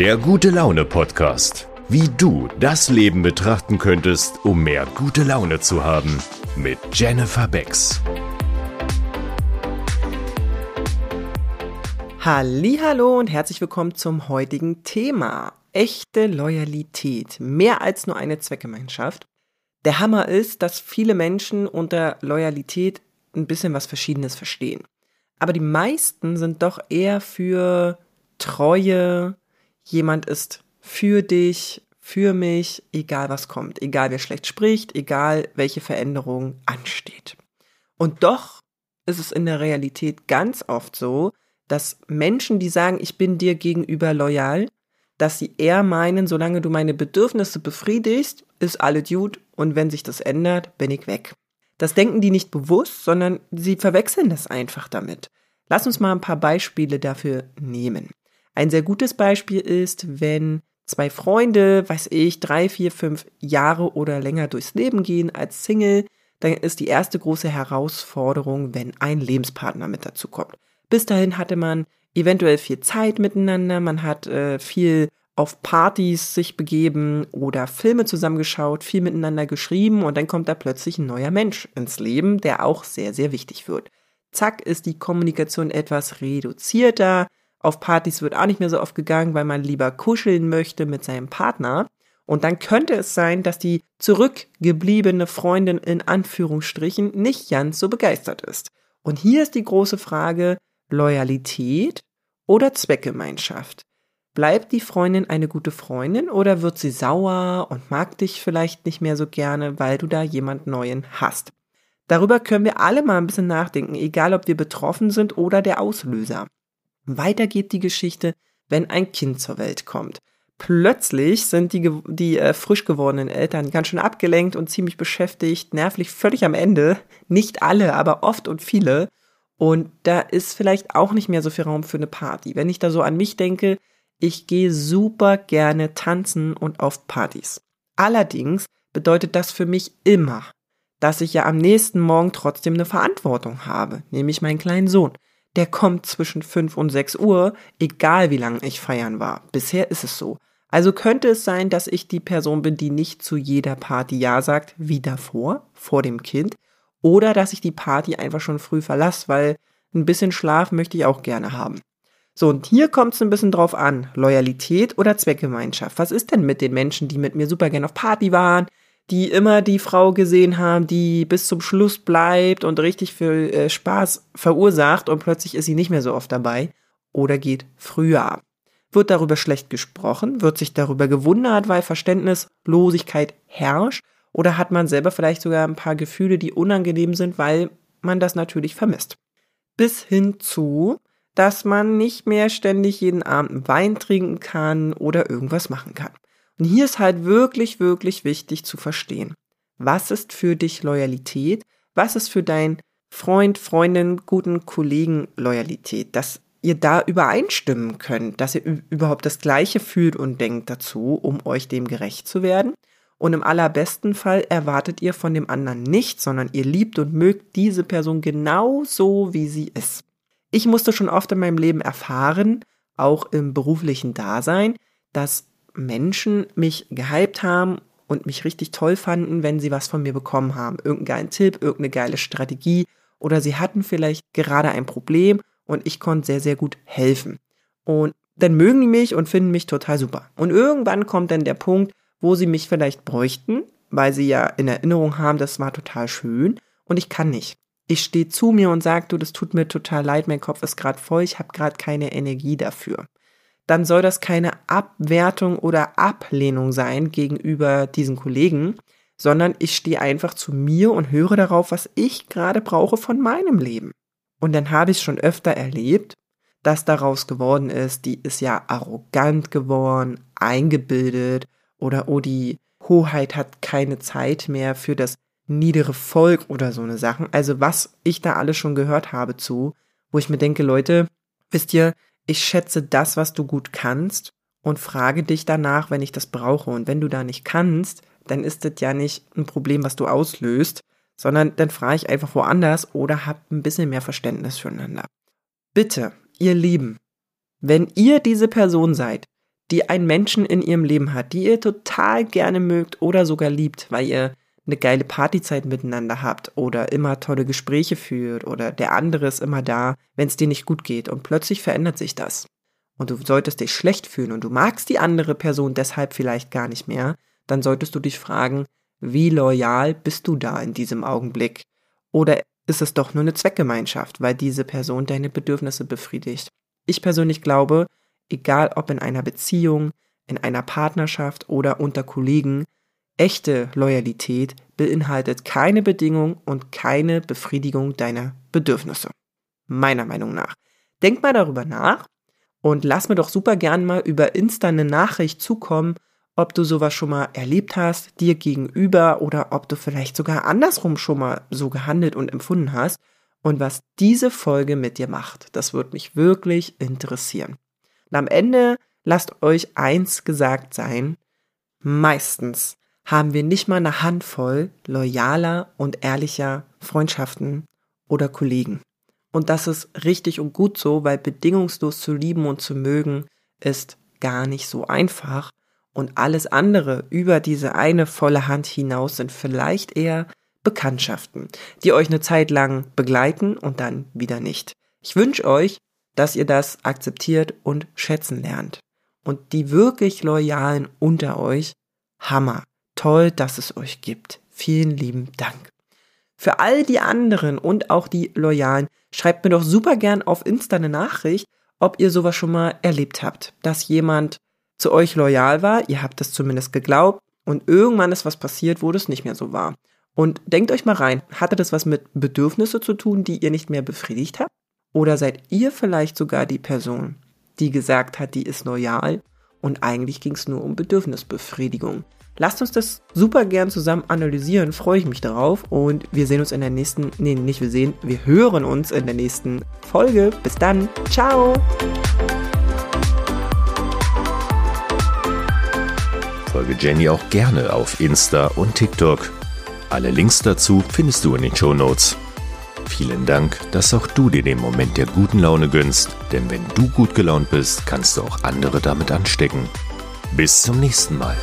Der gute Laune Podcast. Wie du das Leben betrachten könntest, um mehr gute Laune zu haben. Mit Jennifer Becks. Hallo und herzlich willkommen zum heutigen Thema. Echte Loyalität. Mehr als nur eine Zweckgemeinschaft. Der Hammer ist, dass viele Menschen unter Loyalität ein bisschen was Verschiedenes verstehen. Aber die meisten sind doch eher für Treue, jemand ist für dich, für mich, egal was kommt, egal wer schlecht spricht, egal welche Veränderung ansteht. Und doch ist es in der Realität ganz oft so, dass Menschen, die sagen, ich bin dir gegenüber loyal, dass sie eher meinen, solange du meine Bedürfnisse befriedigst, ist alles gut und wenn sich das ändert, bin ich weg. Das denken die nicht bewusst, sondern sie verwechseln das einfach damit. Lass uns mal ein paar Beispiele dafür nehmen. Ein sehr gutes Beispiel ist, wenn zwei Freunde, weiß ich, drei, vier, fünf Jahre oder länger durchs Leben gehen als Single, dann ist die erste große Herausforderung, wenn ein Lebenspartner mit dazu kommt. Bis dahin hatte man eventuell viel Zeit miteinander, man hat äh, viel auf Partys sich begeben oder Filme zusammengeschaut, viel miteinander geschrieben und dann kommt da plötzlich ein neuer Mensch ins Leben, der auch sehr, sehr wichtig wird. Zack ist die Kommunikation etwas reduzierter, auf Partys wird auch nicht mehr so oft gegangen, weil man lieber kuscheln möchte mit seinem Partner. Und dann könnte es sein, dass die zurückgebliebene Freundin in Anführungsstrichen nicht ganz so begeistert ist. Und hier ist die große Frage, Loyalität oder Zweckgemeinschaft? Bleibt die Freundin eine gute Freundin oder wird sie sauer und mag dich vielleicht nicht mehr so gerne, weil du da jemand Neuen hast? Darüber können wir alle mal ein bisschen nachdenken, egal ob wir betroffen sind oder der Auslöser. Weiter geht die Geschichte, wenn ein Kind zur Welt kommt. Plötzlich sind die, die äh, frisch gewordenen Eltern ganz schön abgelenkt und ziemlich beschäftigt, nervlich völlig am Ende. Nicht alle, aber oft und viele. Und da ist vielleicht auch nicht mehr so viel Raum für eine Party. Wenn ich da so an mich denke, ich gehe super gerne tanzen und auf Partys. Allerdings bedeutet das für mich immer, dass ich ja am nächsten Morgen trotzdem eine Verantwortung habe, nämlich meinen kleinen Sohn der kommt zwischen 5 und 6 Uhr, egal wie lange ich feiern war. Bisher ist es so. Also könnte es sein, dass ich die Person bin, die nicht zu jeder Party Ja sagt, wie davor, vor dem Kind, oder dass ich die Party einfach schon früh verlasse, weil ein bisschen Schlaf möchte ich auch gerne haben. So, und hier kommt es ein bisschen drauf an. Loyalität oder Zweckgemeinschaft. Was ist denn mit den Menschen, die mit mir super gerne auf Party waren, die immer die Frau gesehen haben, die bis zum Schluss bleibt und richtig viel äh, Spaß verursacht und plötzlich ist sie nicht mehr so oft dabei oder geht früher ab. Wird darüber schlecht gesprochen? Wird sich darüber gewundert, weil Verständnislosigkeit herrscht? Oder hat man selber vielleicht sogar ein paar Gefühle, die unangenehm sind, weil man das natürlich vermisst? Bis hin zu, dass man nicht mehr ständig jeden Abend Wein trinken kann oder irgendwas machen kann. Und hier ist halt wirklich, wirklich wichtig zu verstehen. Was ist für dich Loyalität? Was ist für dein Freund, Freundin, guten Kollegen Loyalität? Dass ihr da übereinstimmen könnt, dass ihr überhaupt das Gleiche fühlt und denkt dazu, um euch dem gerecht zu werden. Und im allerbesten Fall erwartet ihr von dem anderen nichts, sondern ihr liebt und mögt diese Person genau so, wie sie ist. Ich musste schon oft in meinem Leben erfahren, auch im beruflichen Dasein, dass Menschen mich gehypt haben und mich richtig toll fanden, wenn sie was von mir bekommen haben. Irgendeinen geilen Tipp, irgendeine geile Strategie oder sie hatten vielleicht gerade ein Problem und ich konnte sehr, sehr gut helfen. Und dann mögen die mich und finden mich total super. Und irgendwann kommt dann der Punkt, wo sie mich vielleicht bräuchten, weil sie ja in Erinnerung haben, das war total schön und ich kann nicht. Ich stehe zu mir und sage, du, das tut mir total leid, mein Kopf ist gerade voll, ich habe gerade keine Energie dafür dann soll das keine Abwertung oder Ablehnung sein gegenüber diesen Kollegen, sondern ich stehe einfach zu mir und höre darauf, was ich gerade brauche von meinem Leben. Und dann habe ich schon öfter erlebt, dass daraus geworden ist, die ist ja arrogant geworden, eingebildet oder oh, die Hoheit hat keine Zeit mehr für das niedere Volk oder so eine Sachen. Also was ich da alles schon gehört habe zu, wo ich mir denke, Leute, wisst ihr, ich schätze das, was du gut kannst und frage dich danach, wenn ich das brauche. Und wenn du da nicht kannst, dann ist das ja nicht ein Problem, was du auslöst, sondern dann frage ich einfach woanders oder hab ein bisschen mehr Verständnis füreinander. Bitte, ihr Lieben, wenn ihr diese Person seid, die einen Menschen in ihrem Leben hat, die ihr total gerne mögt oder sogar liebt, weil ihr eine geile Partyzeit miteinander habt oder immer tolle Gespräche führt oder der andere ist immer da, wenn es dir nicht gut geht und plötzlich verändert sich das. Und du solltest dich schlecht fühlen und du magst die andere Person deshalb vielleicht gar nicht mehr, dann solltest du dich fragen, wie loyal bist du da in diesem Augenblick? Oder ist es doch nur eine Zweckgemeinschaft, weil diese Person deine Bedürfnisse befriedigt? Ich persönlich glaube, egal ob in einer Beziehung, in einer Partnerschaft oder unter Kollegen, echte Loyalität beinhaltet keine Bedingung und keine Befriedigung deiner Bedürfnisse. Meiner Meinung nach. Denk mal darüber nach und lass mir doch super gern mal über Insta eine Nachricht zukommen, ob du sowas schon mal erlebt hast, dir gegenüber oder ob du vielleicht sogar andersrum schon mal so gehandelt und empfunden hast und was diese Folge mit dir macht. Das würde mich wirklich interessieren. Und am Ende lasst euch eins gesagt sein. Meistens haben wir nicht mal eine Handvoll loyaler und ehrlicher Freundschaften oder Kollegen. Und das ist richtig und gut so, weil bedingungslos zu lieben und zu mögen ist gar nicht so einfach. Und alles andere über diese eine volle Hand hinaus sind vielleicht eher Bekanntschaften, die euch eine Zeit lang begleiten und dann wieder nicht. Ich wünsche euch, dass ihr das akzeptiert und schätzen lernt. Und die wirklich Loyalen unter euch, Hammer. Toll, dass es euch gibt. Vielen lieben Dank. Für all die anderen und auch die Loyalen, schreibt mir doch super gern auf Insta eine Nachricht, ob ihr sowas schon mal erlebt habt, dass jemand zu euch loyal war, ihr habt es zumindest geglaubt und irgendwann ist was passiert, wo das nicht mehr so war. Und denkt euch mal rein, hatte das was mit Bedürfnisse zu tun, die ihr nicht mehr befriedigt habt? Oder seid ihr vielleicht sogar die Person, die gesagt hat, die ist loyal und eigentlich ging es nur um Bedürfnisbefriedigung? Lasst uns das super gern zusammen analysieren, freue ich mich darauf und wir sehen uns in der nächsten, nee, nicht wir sehen, wir hören uns in der nächsten Folge. Bis dann, ciao! Folge Jenny auch gerne auf Insta und TikTok. Alle Links dazu findest du in den Show Notes. Vielen Dank, dass auch du dir den Moment der guten Laune gönnst, denn wenn du gut gelaunt bist, kannst du auch andere damit anstecken. Bis zum nächsten Mal.